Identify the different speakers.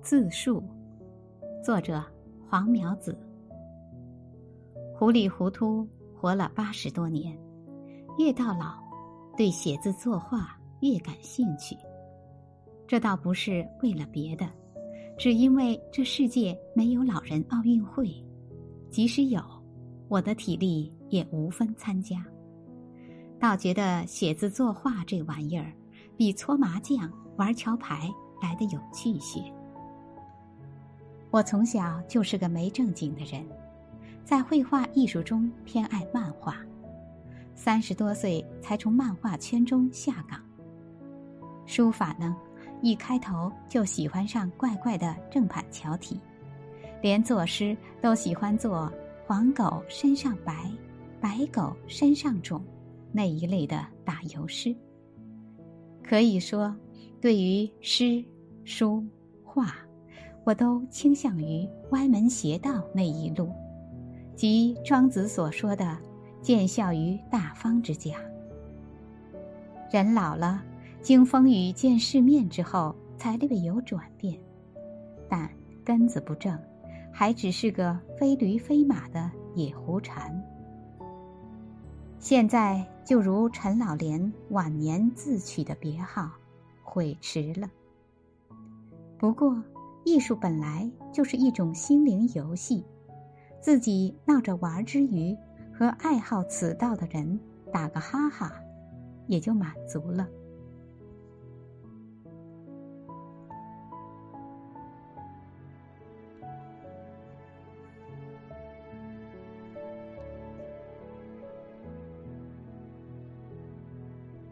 Speaker 1: 自述，作者黄苗子。糊里糊涂活了八十多年，越到老，对写字作画越感兴趣。这倒不是为了别的，只因为这世界没有老人奥运会，即使有，我的体力也无分参加。倒觉得写字作画这玩意儿，比搓麻将、玩桥牌来的有趣些。我从小就是个没正经的人。在绘画艺术中偏爱漫画，三十多岁才从漫画圈中下岗。书法呢，一开头就喜欢上怪怪的正版桥体，连作诗都喜欢做“黄狗身上白，白狗身上肿”那一类的打油诗。可以说，对于诗、书、画，我都倾向于歪门邪道那一路。即庄子所说的“见效于大方之家”。人老了，经风雨见世面之后，才略有转变，但根子不正，还只是个非驴非马的野狐禅。现在就如陈老莲晚年自取的别号，悔迟了。不过，艺术本来就是一种心灵游戏。自己闹着玩之余，和爱好此道的人打个哈哈，也就满足了。